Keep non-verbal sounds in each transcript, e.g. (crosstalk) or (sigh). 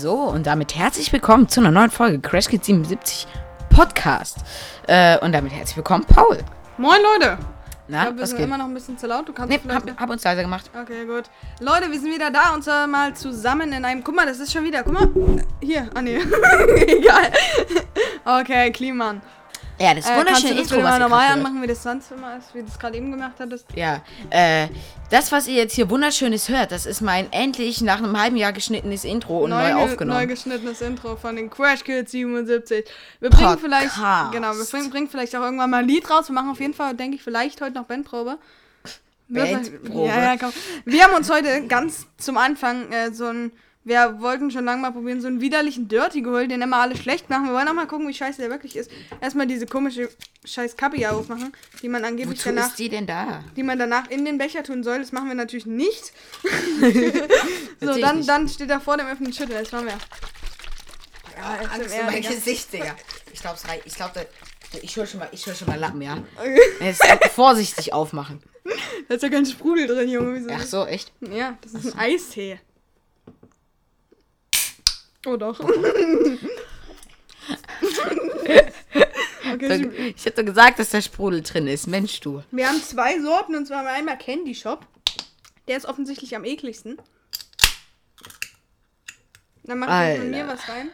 So, und damit herzlich willkommen zu einer neuen Folge Crash Kids 77 Podcast. Äh, und damit herzlich willkommen, Paul. Moin Leute! Na, ich glaube, wir was sind geht? immer noch ein bisschen zu laut. Du kannst Nee, vielleicht. hab, hab uns leiser gemacht. Okay, gut. Leute, wir sind wieder da und zwar mal zusammen in einem. Guck mal, das ist schon wieder. Guck mal. Hier. Ah, nee. (laughs) Egal. Okay, Kliman. Ja, das Äh, kannst du wunderschöne das Intro, wieder was normal anmachen, wie das sonst immer ist, wie du es gerade eben gemacht hattest? Ja, äh, das, was ihr jetzt hier wunderschönes hört, das ist mein endlich nach einem halben Jahr geschnittenes Intro und neu, ge- aufgenommen. neu geschnittenes Intro von den Crash Kids 77. Wir bringen Podcast. vielleicht. Genau, wir bringen, bringen vielleicht auch irgendwann mal ein Lied raus. Wir machen auf jeden Fall, denke ich, vielleicht heute noch Bandprobe. Bandprobe? Ja, ja, komm. Wir haben uns heute ganz zum Anfang äh, so ein. Wir wollten schon lange mal probieren, so einen widerlichen Dirty geholt, den immer alle schlecht machen. Wir wollen auch mal gucken, wie scheiße der wirklich ist. Erstmal diese komische scheiß Kappe hier aufmachen, die man angeblich Wozu danach, ist die denn da? die man danach in den Becher tun soll. Das machen wir natürlich nicht. (laughs) so, dann, nicht. dann steht da vor dem öffentlichen Schüttel. Das machen wir. Ja, Angst SMR, um mein. Gesicht, Digga. Ich glaub's rein. Ich glaub, da, ich hol schon mal, ich hol schon mal Lappen, ja. Jetzt (laughs) vorsichtig aufmachen. Da ist ja kein Sprudel drin, Junge. Wieso? Ach so, echt? Ja, das ist ein Eistee. Oh doch. (laughs) okay, ich- Ich hätte gesagt, dass da Sprudel drin ist. Mensch, du. wir haben zwei Sorten und zwar einmal Candy Shop. Der ist offensichtlich am ekligsten. Dann mache ich von mir was rein.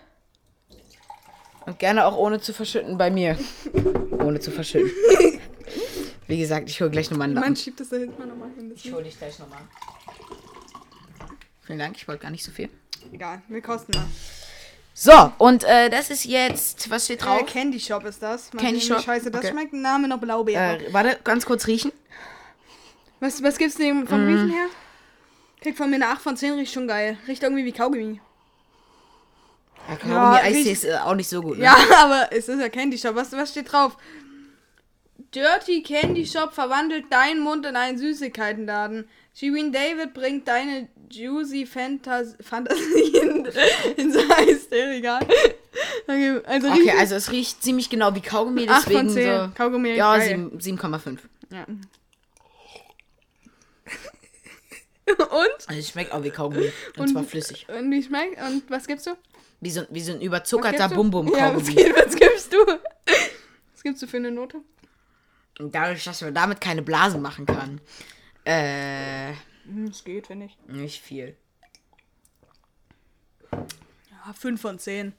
Und gerne auch ohne zu verschütten bei mir. (laughs) ohne zu verschütten. Wie gesagt, ich hole gleich nochmal einen Man Lappen. schiebt das da hinten mal nochmal hin. Ich hole dich gleich nochmal. Vielen Dank, ich wollte gar nicht so viel. Egal, wir kosten mal. So, und äh, das ist jetzt, was steht Äh, drauf? Candy Shop ist das. Mal Candy sehen, Shop, Scheiße, das okay. schmeckt. Name noch Blaubeere. Äh, warte, ganz kurz riechen. Was, was gibt's dem vom Riechen her? Kriegt von mir eine 8 von 10, riecht schon geil. Riecht irgendwie wie Kaugummi. Ja, Kaugummi Ja, Eistee ist äh, auch nicht so gut. Ne? Ja, (laughs) aber es ist ja Candy Shop. Was, was steht drauf? Dirty Candy Shop verwandelt deinen Mund in einen Süßigkeitenladen. Shirin David bringt deine juicy Fantas Fantasien (laughs) ins Eisregal. Okay, also Okay, also es riecht ziemlich genau wie Kaugummi, Acht von deswegen zehn. so. Kaugummi, Ja, geil. sieben- 7,5. Ja. (laughs) Und? Also es schmeckt auch wie Kaugummi. Und, zwar flüssig. Und wie schmeckt? Und was gibst du? Wie so, wie so ein überzuckerter gibst du? Bum-Bum Ja, was, was gibst du? Was gibst du für eine Note? Und dadurch, dass man damit keine Blasen machen kann. Äh, Es geht, finde ich. nicht viel. Ja, 5 von 10.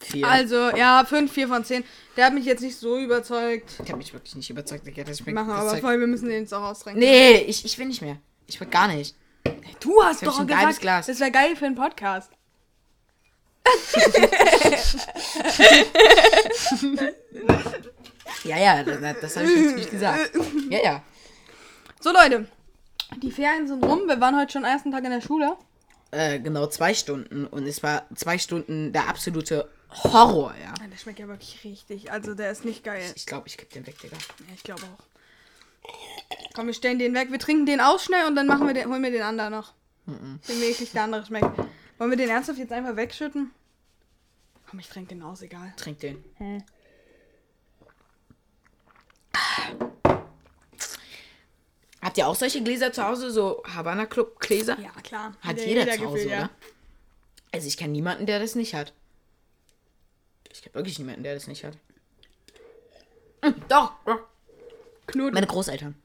Viel. Also, ja, 5, 4 von 10. Der hat mich jetzt nicht so überzeugt. ich habe mich wirklich nicht überzeugt. Das Wir schmeckt machen aber Zeug- voll, wir müssen den jetzt auch austrinken. Nee, ich, ich will nicht mehr. Ich will gar nicht. Du hast hab doch ein gesagt, geiles Glas. das wäre geil für einen Podcast. (laughs) Ja, ja, das, das habe ich natürlich gesagt. Ja, ja. So, Leute. Die Ferien sind rum. Wir waren heute schon ersten Tag in der Schule. Äh, genau zwei Stunden. Und es war zwei Stunden der absolute Horror, ja. Ah, Der schmeckt ja wirklich richtig. Also, der ist nicht geil. Ich glaube, ich kipp den weg, Digga. Ja, ich glaube auch. Komm, wir stellen den weg. Wir trinken den aus schnell und dann machen wir den, holen wir den anderen noch. Den wirklich der andere schmeckt. Wollen wir den ernsthaft jetzt einfach wegschütten? Komm, ich trinke den aus, egal. Trink den. Hä? Habt ihr auch solche Gläser zu Hause? So Havana Club Gläser? Ja, klar. Hat Jeder- jeder, zu Hause, gefühlt, ja. oder? Also ich kenne niemanden, der das nicht hat. Ich kenne wirklich niemanden, der das nicht hat. Hm, Doch, doch. Knoten. Meine Großeltern.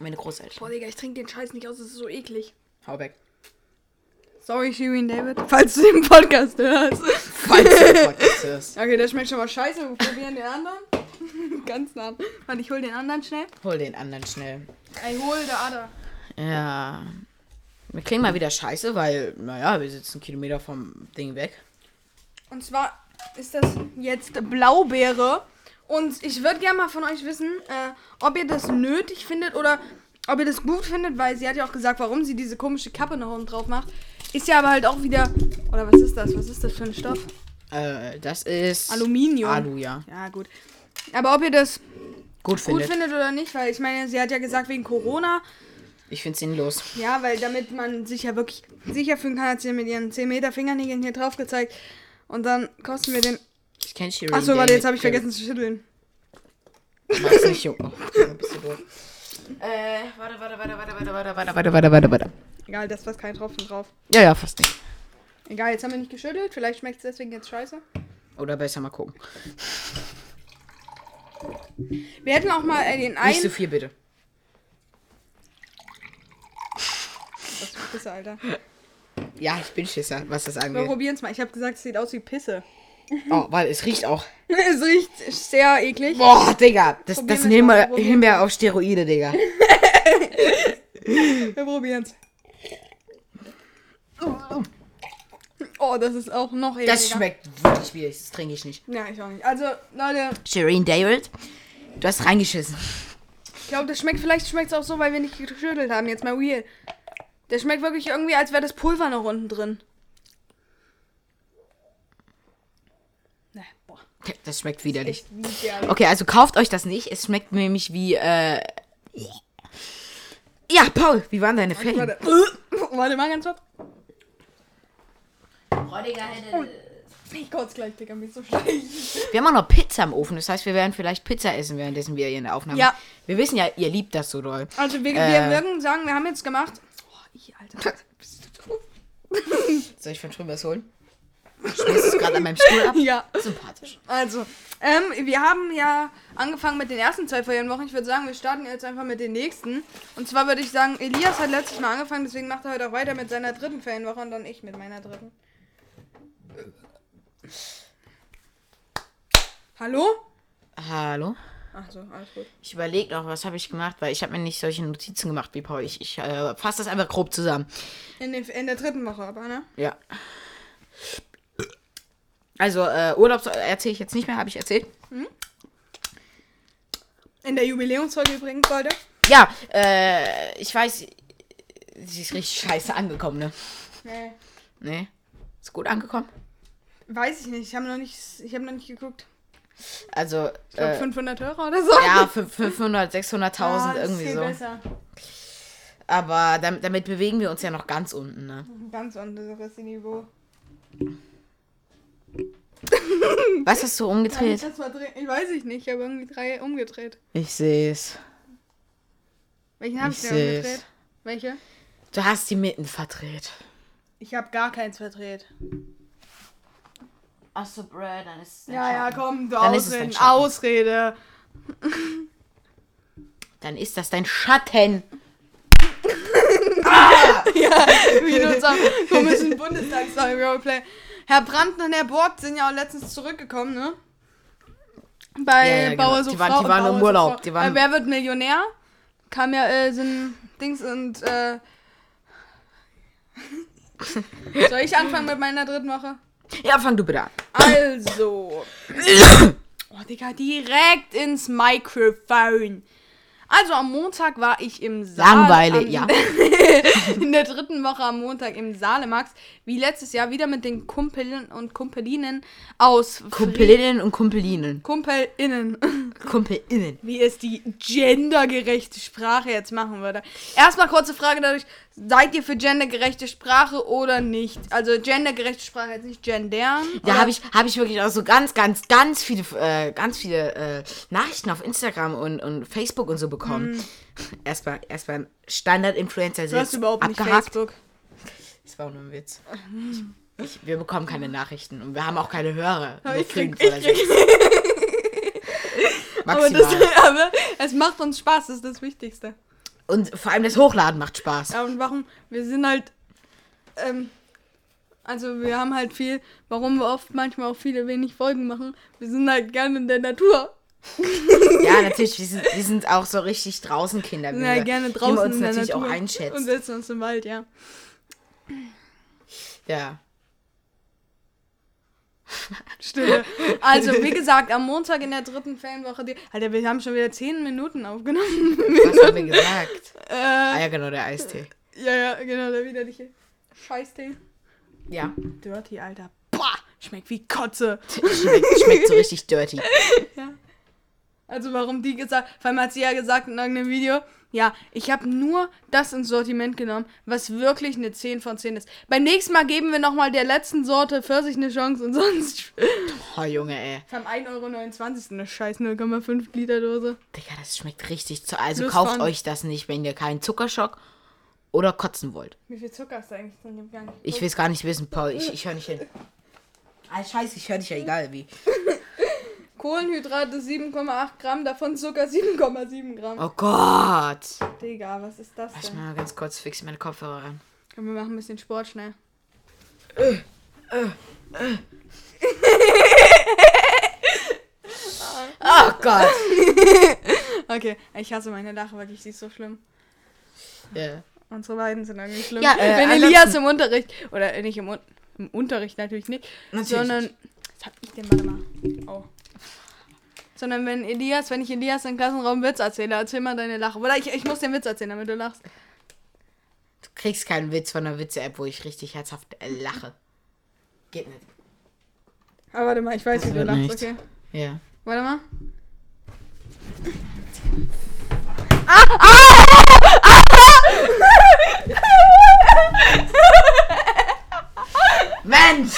Meine Großeltern. Boah, Digga, ich trinke den Scheiß nicht aus, das ist so eklig. Hau weg. Sorry, Shirin David, falls du den Podcast hörst. Falls du den Podcast hörst. (laughs) Okay, der schmeckt schon mal scheiße. Wir probieren den anderen. (laughs) Ganz nah. Warte, ich hol den anderen schnell. Hol den anderen schnell. Ey, hol der Ader. Ja. Wir klingen mal wieder scheiße, weil, naja, wir sitzen einen Kilometer vom Ding weg. Und zwar ist das jetzt Blaubeere. Und ich würde gerne mal von euch wissen, äh, ob ihr das nötig findet oder ob ihr das gut findet, weil sie hat ja auch gesagt, warum sie diese komische Kappe noch oben drauf macht. Ist ja aber halt auch wieder. Oder was ist das? Was ist das für ein Stoff? Äh, das ist. Aluminium. Alu, ja. Ja, gut. Aber ob ihr das Gut gut findet. findet oder nicht, weil ich meine, sie hat ja gesagt, wegen Corona. Ich find's sinnlos. Ja, weil damit man sich ja wirklich sicher fühlen kann, hat sie mit ihren 10 Meter Fingernägeln hier drauf gezeigt. Und dann kosten wir den. Ich kenn Shirin Achso, warte, jetzt habe ich vergessen zu schütteln. Mach's nicht, Junge. Oh, bist du doof. Äh, warte, warte, warte, warte, warte, warte, warte, warte, warte, warte, warte. Egal, das war kein Tropfen drauf. Ja, ja, fast nicht. Egal, jetzt haben wir nicht geschüttelt. Vielleicht schmeckt es deswegen jetzt scheiße. Oder besser mal gucken. Wir hätten auch mal äh, den Nicht so einen. viel, bitte. Was für Pisse, Alter. Ja, ich bin Schisser, was das Wir angeht. probieren es mal. Ich habe gesagt, es sieht aus wie Pisse. Oh, weil es riecht auch. (laughs) es riecht sehr eklig. Boah, Digga. Das, Probieren das Himbeer, Himbeer auf Steroide, Digga. (laughs) Wir probieren es. (laughs) Oh, das ist auch noch ekliger. Das schmeckt wirklich widerlich. Das trinke ich nicht. Ja, ich auch nicht. Also, Leute, Shireen David, du hast reingeschissen. ich glaube, das schmeckt, vielleicht schmeckt es auch so, weil wir nicht geschüttelt haben. Jetzt mal real. Der schmeckt wirklich irgendwie, als wäre das Pulver noch unten drin. Ne, boah. Das schmeckt widerlich. Okay, also kauft euch das nicht. Es schmeckt nämlich wie, äh... Ja, Paul, wie waren deine Ferien? Warte. Warte mal ganz kurz. Ich kotze gleich, Digga, mir ist so schlecht. Wir haben auch noch Pizza im Ofen. Das heißt, wir werden vielleicht Pizza essen, währenddessen wir hier in der Aufnahme. Ja. Wir wissen ja, ihr liebt das so doll. Also, wir, Äh. wir würden sagen, wir haben jetzt gemacht. Oh, ich, Alter. (laughs) Bist du doof? (laughs) Soll ich von drüben was holen? Schmierst du es gerade an meinem Stuhl ab? (laughs) Ja. Sympathisch. Also, ähm, wir haben ja angefangen mit den ersten zwei Ferienwochen. Ich würde sagen, wir starten jetzt einfach mit den nächsten. Und zwar würde ich sagen, Elias hat letztes Mal angefangen, deswegen macht er heute auch weiter mit seiner dritten Ferienwoche und dann ich mit meiner dritten. Hallo? Hallo? Ach so, alles gut. Ich überlege noch, was habe ich gemacht, weil ich habe mir nicht solche Notizen gemacht wie Paul. Ich, ich äh, fasse das einfach grob zusammen. In, den, in der dritten Woche aber, ne? Ja. Also, äh, Urlaub erzähle ich jetzt nicht mehr, habe ich erzählt. In der Jubiläumsfolge übrigens, Leute. Ja, äh, ich weiß, sie ist richtig scheiße angekommen, ne? Nee. Nee. Ist gut angekommen? Weiß ich nicht, ich habe noch nicht, ich habe noch nicht geguckt. Also, Ich glaube äh, 500 Hörer oder so. ja, fünf- 500, 600.000 Ah, das ist irgendwie so. besser. Aber damit, damit bewegen wir uns ja noch ganz unten, ne? Ganz anderes Niveau. (laughs) Was hast du umgedreht? Das dreh- ich weiß ich nicht, ich habe irgendwie drei umgedreht. Ich sehe es. Welchen habe Ich ich denn seh's. umgedreht? Welche? Du hast die Mitten verdreht. Ich habe gar keins verdreht. Achso, Brad, dann ist es Ja, ja, komm, du Ausreden. Ausrede. Dann ist das dein Schatten. (laughs) ja, wie in unserem (laughs) komischen Bundestagswahl-Roleplay. Herr Brandt und Herr Borg sind ja auch letztens zurückgekommen, ne? Bei Ja, ja, genau. Bauer so Die waren- Frau die waren Bauer im Urlaub. Die waren- Äh, Wer wird Millionär? Kam ja äh, so ein Dings und äh, (laughs) Soll ich anfangen mit meiner dritten Woche? Ja, fang du bitte an. Also. (coughs) Oh, Digga, direkt ins Mikrofon. Also am Montag war ich im Saal. Langweile, am, ja. (laughs) in der dritten Woche am Montag im Salemax. Wie letztes Jahr wieder mit den Kumpeln und Kumpelinen aus Kumpelinnen und Kumpelinen. KumpelInnen. Kumpelinnen. Wie es die gendergerechte Sprache jetzt machen würde. Erstmal kurze Frage dadurch. Seid ihr für gendergerechte Sprache oder nicht? Also gendergerechte Sprache jetzt nicht gendern. Da oder- habe ich, hab ich wirklich auch so ganz, ganz, ganz viele, äh, ganz viele äh, Nachrichten auf Instagram und, und Facebook und so bekommen. (laughs) Erstmal, erstmal Standard-Influencer Du hast überhaupt nicht abgehakt. Facebook. Das war auch nur ein Witz. Ich, ich, wir bekommen keine Nachrichten und wir haben auch keine Hörer. (laughs) Aber ich krieg, ich krieg, (laughs) das, aber es macht uns Spaß, das ist das Wichtigste. Und vor allem das Hochladen macht Spaß. Ja, und warum? Wir sind halt, ähm, also wir haben halt viel, warum wir oft manchmal auch viele wenig Folgen machen. Wir sind halt gerne in der Natur. (laughs) Ja, natürlich, wir sind, wir sind auch so richtig draußen Kinder. Wir sind halt wir- gerne wie wir draußen uns in der natürlich Natur. auch Und einschätzen. setzen uns im Wald, ja. Ja. Stille. Also, wie gesagt, am Montag in der dritten Ferienwoche, die, Alter, wir haben schon wieder 10 Minuten aufgenommen. Was haben wir gesagt? äh, Ah ja, genau, der Eistee. ja, ja, genau, der widerliche Scheißtee. Ja. Dirty, Alter. Boah, schmeckt wie Kotze. Schmeckt, schmeckt so richtig dirty. Also warum die gesagt, vor allem hat sie ja gesagt in irgendeinem Video, Ja, ich habe nur das ins Sortiment genommen, was wirklich eine 10 von 10 ist. Beim nächsten Mal geben wir nochmal der letzten Sorte Pfirsich eine Chance und (laughs) sonst. Oh, Junge, ey. Wir haben 1,29 Euro eine scheiß 0,5 Liter Dose. Digga, das schmeckt richtig zu. Also Plus kauft von- euch das nicht, wenn ihr keinen Zuckerschock oder kotzen wollt. Wie viel Zucker ist da eigentlich drin? Ich. Ich will es gar nicht wissen, Paul. Ich, ich höre nicht hin. Ah, scheiße, ich höre dich ja egal wie. (laughs) Kohlenhydrate 7,8 Gramm, davon Zucker 7,7 Gramm. Oh Gott. Digga, was ist das denn? mal ganz kurz fix meine Kopfhörer an. Komm, wir machen ein bisschen Sport schnell. Oh Gott. (laughs) Okay, ich hasse meine Lache wirklich, sie ist so schlimm. Ja. Unsere beiden sind irgendwie schlimm. Ja, äh, Wenn Elias im Unterricht, oder äh, nicht im, im Unterricht natürlich nicht, Natürlich sondern, nicht. was hab ich denn, warte mal, oh. Sondern wenn Elias, wenn ich Elias im Klassenraum Witz erzähle, erzähl mal deine Lache. Oder ich, ich muss den Witz erzählen, damit du lachst. Du kriegst keinen Witz von der Witze-App, wo ich richtig herzhaft äh, lache. Geht nicht. Aber warte mal, ich weiß, Das wie du lachst, nichts. okay? Ja. Warte mal. Mensch!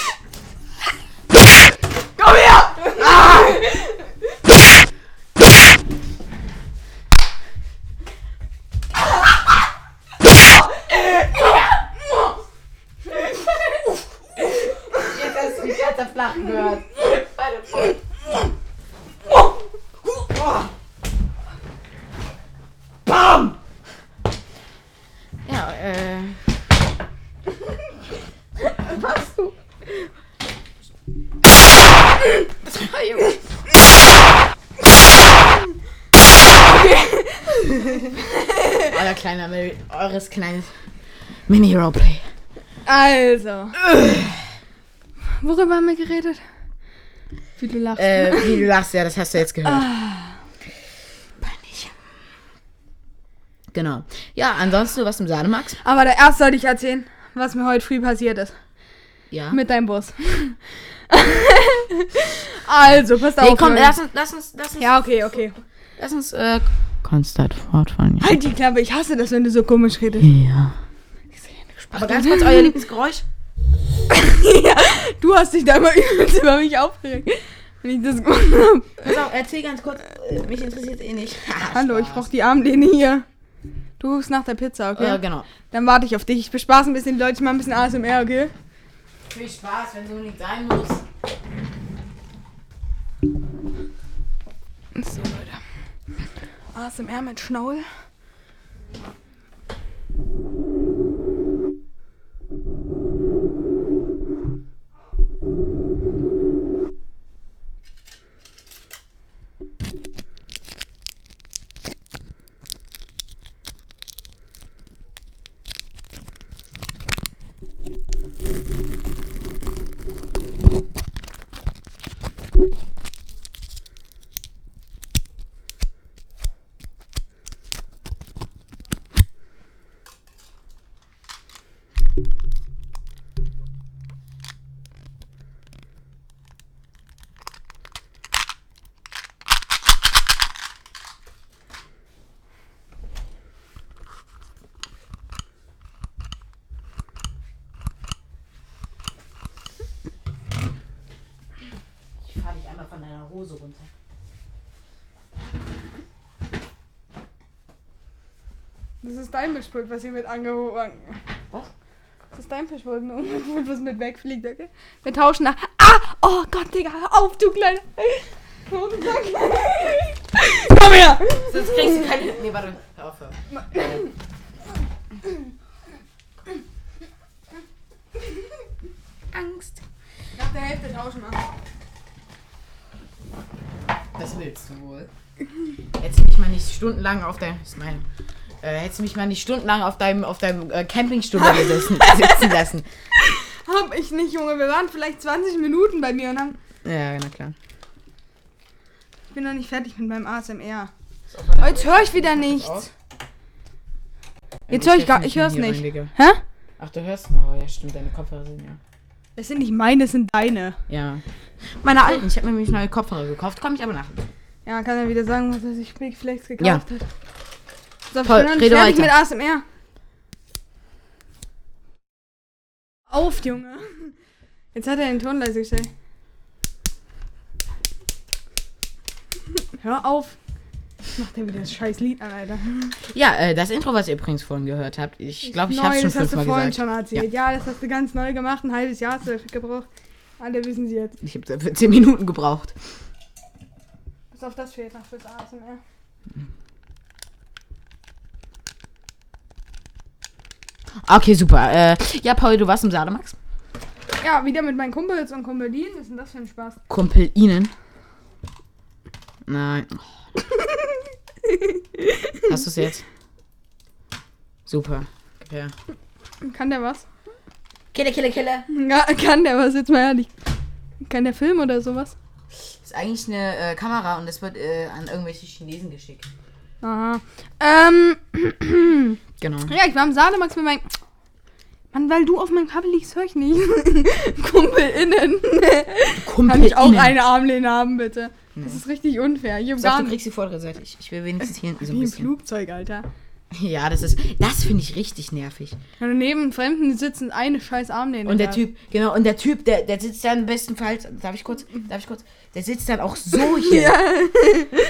Komm her! Jetzt hast du mich ganz Lachen gehört. Bam! Ja, äh. (laughs) Was du? Junge. Euer kleiner, Mini- eures kleines Mini-Roleplay. Also. Worüber haben wir geredet? Wie du lachst. Äh, wie du lachst, ja, das hast du jetzt gehört. Peinlich. Genau. Ja, ansonsten, was du im Sahne magst? Aber der erst sollte ich erzählen, was mir heute früh passiert ist. Ja. Mit deinem Bus. (laughs) also, passt auf. Nee, komm, lass uns, lass uns, lass uns, Ja, okay, okay. lass uns, äh, konstant fortfahren. Ja. Halt die Klappe, ich hasse das, wenn du so komisch redest. ja. Aber ganz kurz, euer Lieblingsgeräusch? (laughs) ja, du hast dich da immer (laughs) übelst über mich aufgeregt. Wenn ich das gemacht habe. Pass auf, erzähl ganz kurz. Äh, mich interessiert eh nicht. Hallo, ich brauch die Armlehne hier. Du rufst nach der Pizza, okay? Ja, genau. Dann warte ich auf dich. Ich bespaß ein bisschen die Leute, ich mach ein bisschen ASMR, okay? Viel Spaß, wenn so nicht sein muss. So, Leute. ASMR mit Schnaul. Ich fahr dich einmal von deiner Hose runter. Das ist dein Mischpult, was hier mit angehoben. Was? Das ist dein Mischpult, was mit wegfliegt, okay? Wir tauschen nach. Ah! Oh Gott, Digga, hör auf, du kleiner. (laughs) Komm her! Sonst kriegst du keine. Nee, warte. Hör auf. hör auf. Angst. Nach der Hälfte tauschen wir. Das willst du wohl. Hättest du mich mal nicht stundenlang auf deinem. Ist mein. Äh, hättest du mich mal nicht stundenlang auf deinem, auf deinem äh, Campingstuhl gesessen, (laughs) sitzen lassen. Hab ich nicht, Junge. Wir waren vielleicht 20 Minuten bei mir und haben. Ja, na klar. Ich bin noch nicht fertig mit meinem ASMR. Jetzt höre ich wieder nichts. Jetzt höre ich gar. Ich höre es nicht. Hä? Ach, du hörst. Oh, ja, stimmt, deine Kopfhörer sind ja. Das sind nicht meine, das sind deine. Ja. Meine alten. Ich habe mir nämlich neue Kopfhörer gekauft, komme ich aber nach. Ja, kann er wieder sagen, was er sich Big Flex gekauft Ja. hat. So, ich Paul, bin noch nicht mit ASMR. Auf, Junge. Jetzt hat er den Ton leise gestellt. Hör auf. Macht er wieder das scheiß Lied an, Alter. Ja, äh, das Intro, was ihr übrigens vorhin gehört habt, ich glaube, ich habe es schon das hast du fünfmal vorhin gesagt. schon erzählt. Ja. das hast du ganz neu gemacht. Ein halbes Jahr hast du dafür gebraucht. Alle wissen sie jetzt. Ich habe dafür 10 Minuten gebraucht. Pass auf, das fehlt noch fürs ASMR. Okay, super. Äh, ja, Paul, du warst im Sademax? Ja, wieder mit meinen Kumpels und Kumpelin. Was ist denn das für ein Spaß? Kumpel Ihnen? Nein. (laughs) Hast du es jetzt? Super. Ja. Kann der was? Kille, kille, kille. Ja, kann der was? Jetzt mal ehrlich. Kann der Film oder sowas? ist eigentlich eine äh, Kamera und das wird äh, an irgendwelche Chinesen geschickt. Aha. Ähm, (clears throat) Genau. ja, ich war im Sademax mit meinem. Mann, weil du auf meinem Kabel liegst, höre ich nicht. KumpelInnen. (laughs) Kumpel Kann ich auch Ihnen. eine Armlehne haben, bitte? Das ist richtig unfair. Ich hab Sag, gar du kriegst die vordere Seite. Ich, will wenigstens hier hinten so ein Wie ein bisschen. Flugzeug, Alter. Ja, das ist. Das finde ich richtig nervig. Und neben Fremden sitzen eine scheiß Armlehne. Und der da. Typ, genau, und der Typ, der, der sitzt dann bestenfalls, darf ich kurz, darf ich kurz, der sitzt dann auch so (laughs) hier.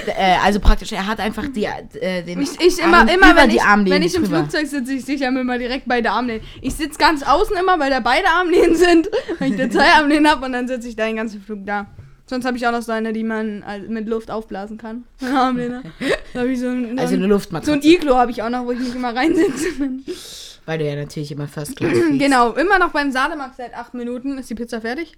äh, also praktisch, er hat einfach die, äh, den Ich, ich immer, Arm immer über wenn, die ich, Armlehne wenn ich im drüber. Flugzeug sitze, ich sicher immer direkt beide Armlehnen. Ich sitze ganz außen immer, weil da beide Armlehnen sind, weil ich da zwei Armlehnen habe und dann sitze ich da den ganzen Flug da. Sonst habe ich auch noch so eine, die man äh, mit Luft aufblasen kann. (laughs) Ich so ein, Also so eine ein, Luftmatratze. so ein Iglo habe ich auch noch, wo ich mich immer reinsitze. (laughs) weil du ja natürlich immer First (clears throat) Class genau, immer noch beim Sademax seit acht Minuten. Ist die Pizza fertig?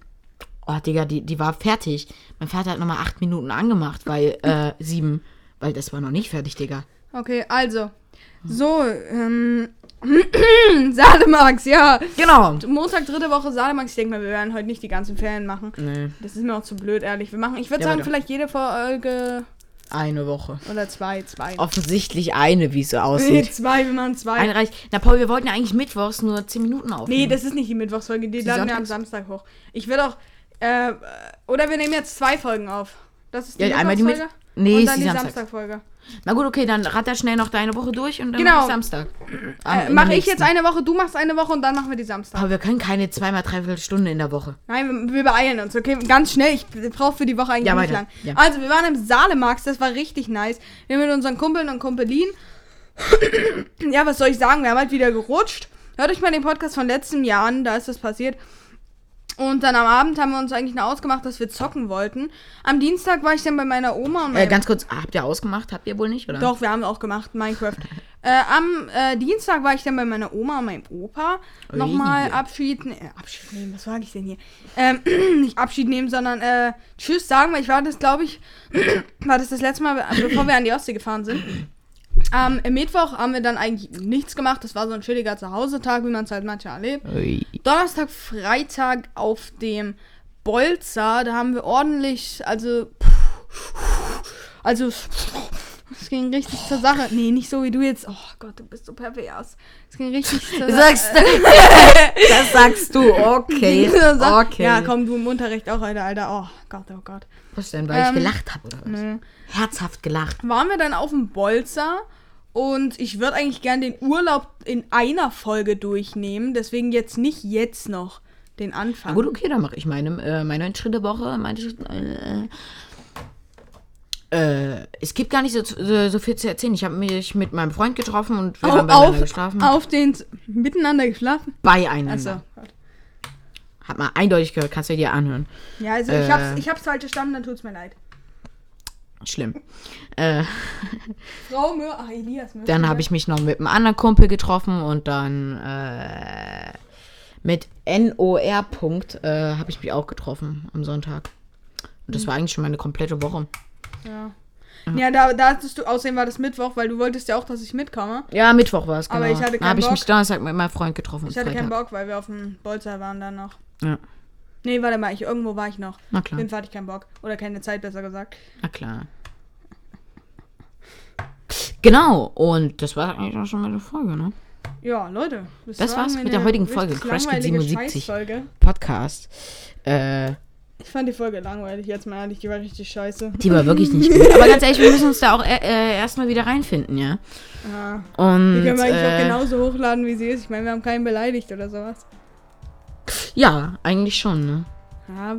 Oh, Digga, die, die war fertig. Mein Vater hat nochmal acht Minuten angemacht, weil, äh, sieben. Weil das war noch nicht fertig, Digga. Okay, also. So, ähm. (clears throat) Sademax, ja. Genau. Montag, dritte Woche Sademax. Ich denke mal, wir werden heute nicht die ganzen Ferien machen. Nee, Das ist mir auch zu blöd, ehrlich. Wir machen, ich würde Ja, sagen, vielleicht jede Folge eine Woche. oder zwei, zwei. Offensichtlich eine, wie es so Nee, (laughs) aussieht. zwei, wir machen zwei. Eine reicht. Na, Paul, wir wollten ja eigentlich mittwochs nur zehn Minuten aufnehmen. nee, das ist nicht die Mittwochsfolge, die Die laden wir am? Samstag hoch. Ich würde auch, äh, oder wir nehmen jetzt zwei Folgen auf. Das ist die Ja, einmal die Mit- Mittwochsfolge Nee, und dann die die. Samstagfolge. Na gut, okay, dann ratter schnell noch deine Woche durch und dann Genau. mach ich Samstag. Am- Äh, Mache ich jetzt eine Woche, du machst eine Woche und dann machen wir die Samstag. Aber wir können keine zweimal dreiviertel Stunde in der Woche. Nein, wir, wir beeilen uns, okay? Ganz schnell. Ich brauche für die Woche eigentlich Ja, nicht lang. Ja. Also, wir waren im Salemax, das war richtig nice. Wir mit unseren Kumpeln und Kumpelin. ja, was soll ich sagen? Wir haben halt wieder gerutscht. Hört euch mal den Podcast von letztem Jahr an, da ist das passiert. Und dann am Abend haben wir uns eigentlich noch ausgemacht, dass wir zocken wollten. Am Dienstag war ich dann bei meiner Oma und Äh, meinem ganz kurz, habt ihr ausgemacht? Habt ihr wohl nicht, oder? doch, wir haben auch gemacht, Minecraft. (laughs) äh, am äh, Dienstag war ich dann bei meiner Oma und meinem Opa. Nochmal Abschied, ne- äh, Abschied nehmen, was sage ich denn hier? Ähm, (clears throat) nicht Abschied nehmen, sondern äh, Tschüss sagen, weil ich war das, glaube ich, (clears throat) war das das letzte Mal, äh, bevor wir an die Ostsee gefahren sind. Am Mittwoch haben wir dann eigentlich nichts gemacht. Das war so ein chilliger Zuhause-Tag, wie man es halt manchmal erlebt. Ui. Donnerstag, Freitag auf dem Bolzer, da haben wir ordentlich, also, also, es ging richtig zur Sache. Nee, nicht so wie du jetzt. Oh Gott, du bist so pervers. Es ging richtig zur Sagst du? (laughs) das sagst du, okay. (laughs) Sache. Okay. Ja, komm, du im Unterricht auch, Alter, Alter. Oh Gott, oh Gott. Was denn, weil ich Ähm, gelacht habe, oder was? Nö. Herzhaft gelacht. Waren wir dann auf dem Bolzer und ich würde eigentlich gern den Urlaub in einer Folge durchnehmen. Deswegen jetzt nicht jetzt noch den Anfang. Na gut, okay, dann mache ich meine, äh, meine Schritte Woche. Meine, äh, äh, es gibt gar nicht so, so, so viel zu erzählen. Ich habe mich mit meinem Freund getroffen und wir haben auf, beieinander auf, geschlafen. auf den miteinander geschlafen. beieinander. Achso. Hat man eindeutig gehört, kannst du dir anhören. Ja, also Äh. ich hab's, ich hab's falsch verstanden, dann tut's mir leid. Schlimm. Äh, Frau Möhr, ach Elias Möhr. dann habe ich mich noch mit einem anderen Kumpel getroffen und dann äh, mit NOR. Punkt, äh, habe ich mich auch getroffen am Sonntag. Und das war eigentlich schon meine komplette Woche. Ja, ja da, da hattest du, außerdem war das Mittwoch, weil du wolltest ja auch, dass ich mitkomme. Ja, Mittwoch war es, genau. Aber ich hatte Da keinen habe ich mich. Donnerstag mit meinem Freund getroffen. Ich hatte keinen Freitag. Bock, weil wir auf dem Bolzer waren dann noch. Ja, Nee, warte mal, ich, irgendwo war ich noch. na klar. Bin fertig, keinen Bock. Oder keine Zeit, besser gesagt. Na klar. Genau, und das war eigentlich auch schon meine Folge, ne? Ja, Leute. Das war war's eine mit der heutigen Folge, Crash Kit langweilige 77. Scheißfolge. Podcast. Äh, Ich fand die Folge langweilig, jetzt mal ehrlich, die war richtig scheiße. Die war wirklich nicht (laughs) gut. Aber ganz ehrlich, wir müssen uns da auch äh, äh, erstmal wieder reinfinden, ja. Ja. Und Die können wir eigentlich auch äh, genauso hochladen, wie sie ist. Ich meine, wir haben keinen beleidigt oder sowas. ja, eigentlich schon, ne? Ja,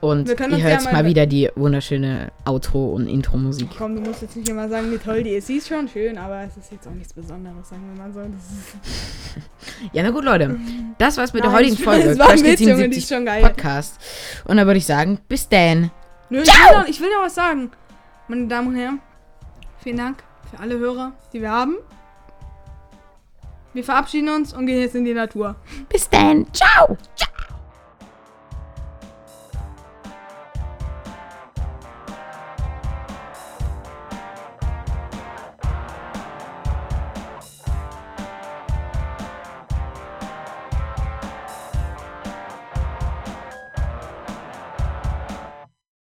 Und ihr hört ja jetzt mal mal wieder die wunderschöne Outro- und Intro-Musik. komm, du musst jetzt nicht immer sagen, wie toll die ist. Sie ist schon schön, aber es ist jetzt auch nichts Besonderes, sagen wir mal so. Das (laughs) Ja, na gut, Leute. Das war's mit der Nein, heutigen (laughs) ich- Folge. es war ein Crash Witz, Team Junge, die ist schon geil. Podcast. Und dann würde ich sagen, bis dann. Nö, ich will, noch, ich will noch was sagen. Meine Damen und Herren, vielen Dank für alle Hörer, die wir haben. Wir verabschieden uns und gehen jetzt in die Natur. Bis dann. Ciao. Ciao.